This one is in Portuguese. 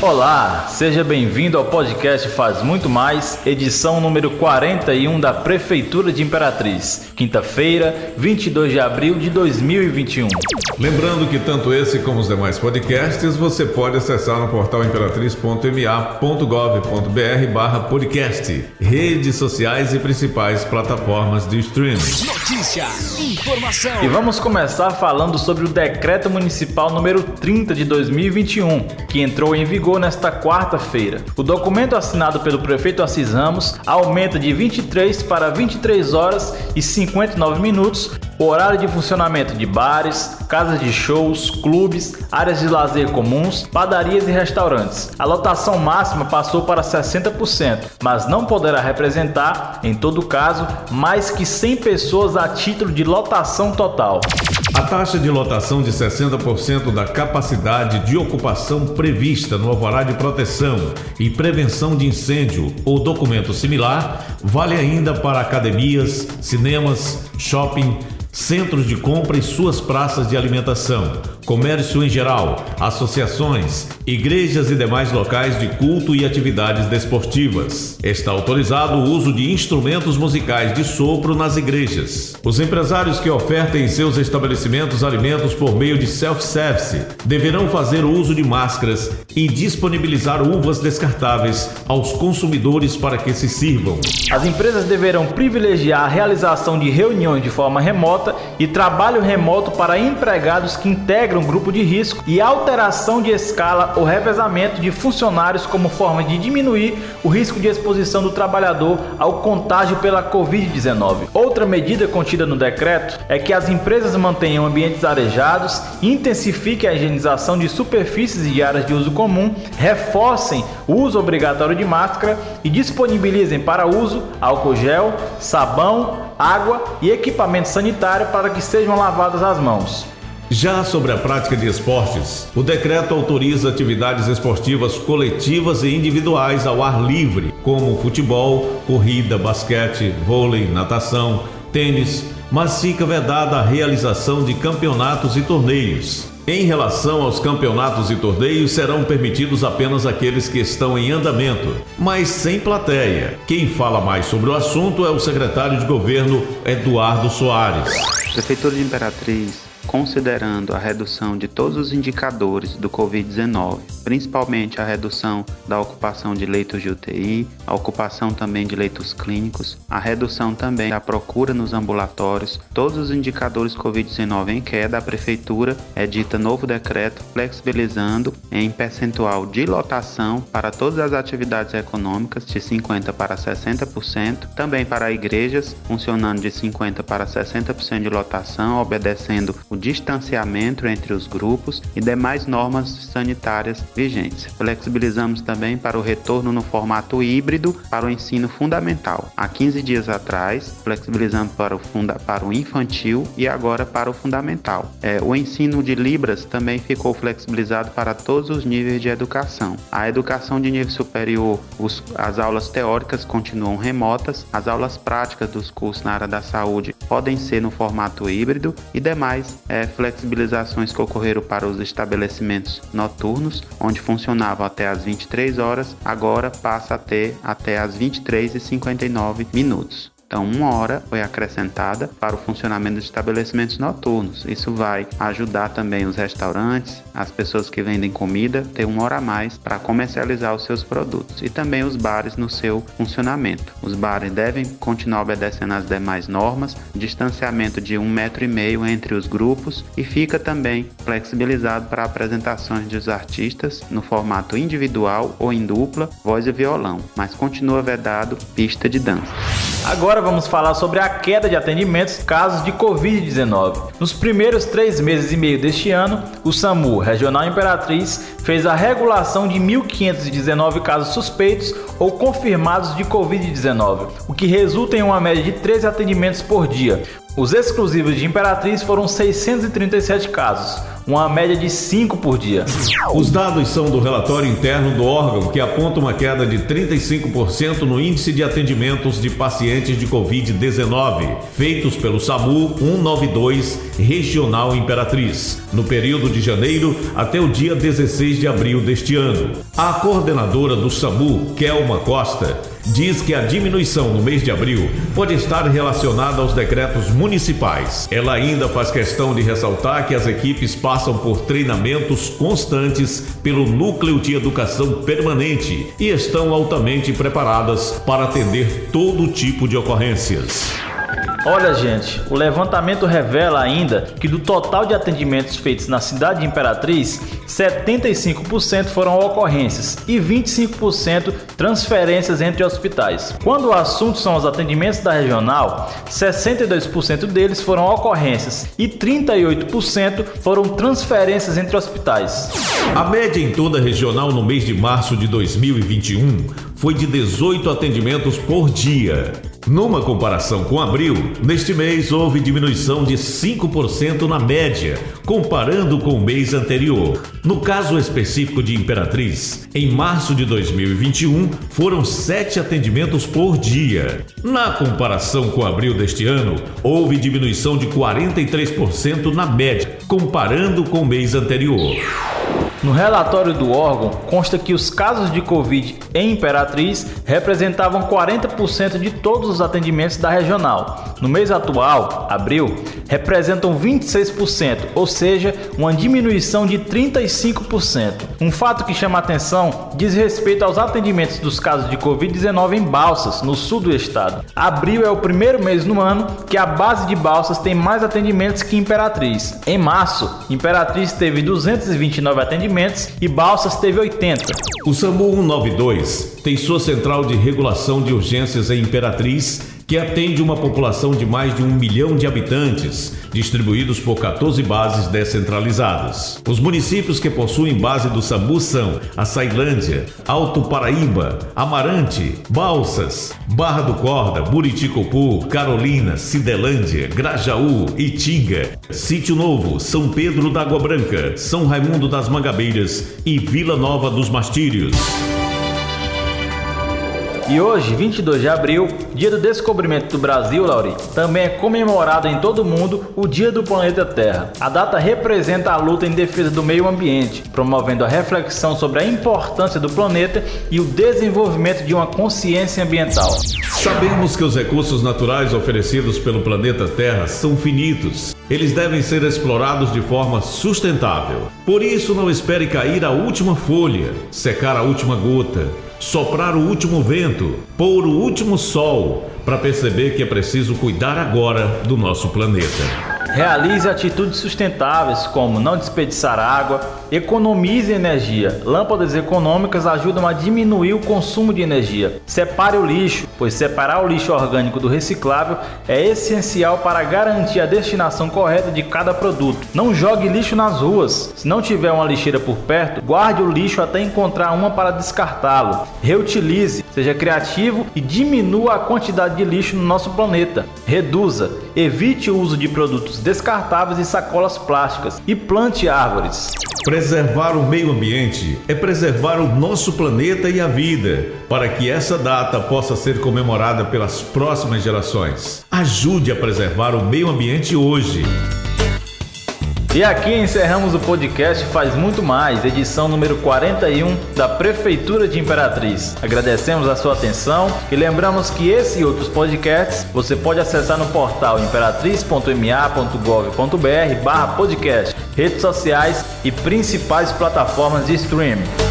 Olá, seja bem-vindo ao podcast Faz Muito Mais, edição número 41 da Prefeitura de Imperatriz, quinta-feira, 22 de abril de 2021. Lembrando que tanto esse como os demais podcasts você pode acessar no portal imperatriz.ma.gov.br barra podcast, redes sociais e principais plataformas de streaming. Notícia, informação. E vamos começar falando sobre o decreto municipal número 30 de 2021, que entrou em vigor vigor nesta quarta-feira. O documento assinado pelo prefeito Assis Ramos aumenta de 23 para 23 horas e 59 minutos horário de funcionamento de bares, casas de shows, clubes, áreas de lazer comuns, padarias e restaurantes. A lotação máxima passou para 60%, mas não poderá representar, em todo caso, mais que 100 pessoas a título de lotação total. A taxa de lotação de 60% da capacidade de ocupação prevista no alvará de proteção e prevenção de incêndio ou documento similar vale ainda para academias, cinemas, shopping, centros de compra e suas praças de alimentação, comércio em geral, associações, igrejas e demais locais de culto e atividades desportivas. Está autorizado o uso de instrumentos musicais de sopro nas igrejas. Os empresários que ofertem em seus estabelecimentos alimentos por meio de self-service deverão fazer o uso de máscaras e disponibilizar uvas descartáveis aos consumidores para que se sirvam. As empresas deverão privilegiar a realização de reuniões de forma remota remota e trabalho remoto para empregados que integram grupo de risco e alteração de escala ou revezamento de funcionários como forma de diminuir o risco de exposição do trabalhador ao contágio pela Covid-19. Outra medida contida no decreto é que as empresas mantenham ambientes arejados, intensifiquem a higienização de superfícies e áreas de uso comum, reforcem o uso obrigatório de máscara e disponibilizem para uso álcool gel, sabão, água e equipamento sanitário para que sejam lavadas as mãos. Já sobre a prática de esportes, o decreto autoriza atividades esportivas coletivas e individuais ao ar livre, como futebol, corrida, basquete, vôlei, natação, tênis, mas fica vedada a realização de campeonatos e torneios. Em relação aos campeonatos e torneios, serão permitidos apenas aqueles que estão em andamento, mas sem plateia. Quem fala mais sobre o assunto é o secretário de governo Eduardo Soares. Prefeitura de Imperatriz considerando a redução de todos os indicadores do Covid-19, principalmente a redução da ocupação de leitos de UTI, a ocupação também de leitos clínicos, a redução também da procura nos ambulatórios, todos os indicadores Covid-19 em queda, a Prefeitura edita novo decreto flexibilizando em percentual de lotação para todas as atividades econômicas de 50% para 60%, também para igrejas funcionando de 50% para 60% de lotação, obedecendo o distanciamento entre os grupos e demais normas sanitárias vigentes. Flexibilizamos também para o retorno no formato híbrido para o ensino fundamental. Há 15 dias atrás, flexibilizamos para o, funda para o infantil e agora para o fundamental. É, o ensino de Libras também ficou flexibilizado para todos os níveis de educação. A educação de nível superior, os, as aulas teóricas continuam remotas, as aulas práticas dos cursos na área da saúde podem ser no formato híbrido e demais é, flexibilizações que ocorreram para os estabelecimentos noturnos, onde funcionavam até as 23 horas, agora passa a ter até as 23 e 59 minutos. Então, uma hora foi acrescentada para o funcionamento dos estabelecimentos noturnos. Isso vai ajudar também os restaurantes, as pessoas que vendem comida, ter uma hora a mais para comercializar os seus produtos e também os bares no seu funcionamento. Os bares devem continuar obedecendo às demais normas, distanciamento de um metro e meio entre os grupos e fica também flexibilizado para apresentações dos artistas no formato individual ou em dupla, voz e violão, mas continua vedado pista de dança. Agora vamos falar sobre a queda de atendimentos casos de Covid-19. Nos primeiros três meses e meio deste ano, o SAMU Regional Imperatriz fez a regulação de 1.519 casos suspeitos ou confirmados de Covid-19, o que resulta em uma média de 13 atendimentos por dia. Os exclusivos de Imperatriz foram 637 casos, uma média de 5 por dia. Os dados são do relatório interno do órgão, que aponta uma queda de 35% no índice de atendimentos de pacientes de Covid-19, feitos pelo SAMU 192 Regional Imperatriz, no período de janeiro até o dia 16 de abril deste ano. A coordenadora do SAMU, Kelma Costa, diz que a diminuição no mês de abril pode estar relacionada aos decretos municipais. Ela ainda faz questão de ressaltar que as equipes passam por treinamentos constantes pelo Núcleo de Educação Permanente e estão altamente preparadas para atender todo tipo de ocorrências. Olha, gente, o levantamento revela ainda que do total de atendimentos feitos na cidade de Imperatriz, 75% foram ocorrências e 25% transferências entre hospitais. Quando o assunto são os atendimentos da regional, 62% deles foram ocorrências e 38% foram transferências entre hospitais. A média em toda a regional no mês de março de 2021 foi de 18 atendimentos por dia. Numa comparação com abril, neste mês houve diminuição de 5% na média, comparando com o mês anterior. No caso específico de Imperatriz, em março de 2021 foram 7 atendimentos por dia. Na comparação com abril deste ano, houve diminuição de 43% na média, comparando com o mês anterior. No relatório do órgão, consta que os casos de Covid em Imperatriz representavam 40% de todos os atendimentos da regional. No mês atual, abril, representam 26%, ou seja, uma diminuição de 35%. Um fato que chama atenção diz respeito aos atendimentos dos casos de Covid-19 em Balsas, no sul do estado. Abril é o primeiro mês no ano que a base de Balsas tem mais atendimentos que Imperatriz. Em março, Imperatriz teve 229 atendimentos e Balsas teve 80. O SAMU 192 tem sua central de regulação de urgências em Imperatriz que atende uma população de mais de um milhão de habitantes, distribuídos por 14 bases descentralizadas. Os municípios que possuem base do SAMU são Açailândia, Alto Paraíba, Amarante, Balsas, Barra do Corda, Buriticopu, Carolina, Cidelândia, Grajaú, Itinga, Sítio Novo, São Pedro da Água Branca, São Raimundo das Mangabeiras e Vila Nova dos Mastírios. E hoje, 22 de abril, dia do descobrimento do Brasil, Lauri, também é comemorado em todo o mundo o Dia do Planeta Terra. A data representa a luta em defesa do meio ambiente, promovendo a reflexão sobre a importância do planeta e o desenvolvimento de uma consciência ambiental. Sabemos que os recursos naturais oferecidos pelo planeta Terra são finitos. Eles devem ser explorados de forma sustentável. Por isso, não espere cair a última folha, secar a última gota soprar o último vento, pôr o último sol, para perceber que é preciso cuidar agora do nosso planeta. Realize atitudes sustentáveis como não desperdiçar água, economize energia. Lâmpadas econômicas ajudam a diminuir o consumo de energia. Separe o lixo, pois separar o lixo orgânico do reciclável é essencial para garantir a destinação correta de cada produto. Não jogue lixo nas ruas. Se não tiver uma lixeira por perto, guarde o lixo até encontrar uma para descartá-lo. Reutilize, seja criativo e diminua a quantidade de lixo no nosso planeta. Reduza, evite o uso de produtos descartáveis e sacolas plásticas e plante árvores. Preservar o meio ambiente é preservar o nosso planeta e a vida, para que essa data possa ser comemorada pelas próximas gerações. Ajude a preservar o meio ambiente hoje. E aqui encerramos o podcast Faz Muito Mais, edição número 41 da Prefeitura de Imperatriz. Agradecemos a sua atenção e lembramos que esse e outros podcasts você pode acessar no portal imperatriz.ma.gov.br barra podcast, redes sociais e principais plataformas de streaming.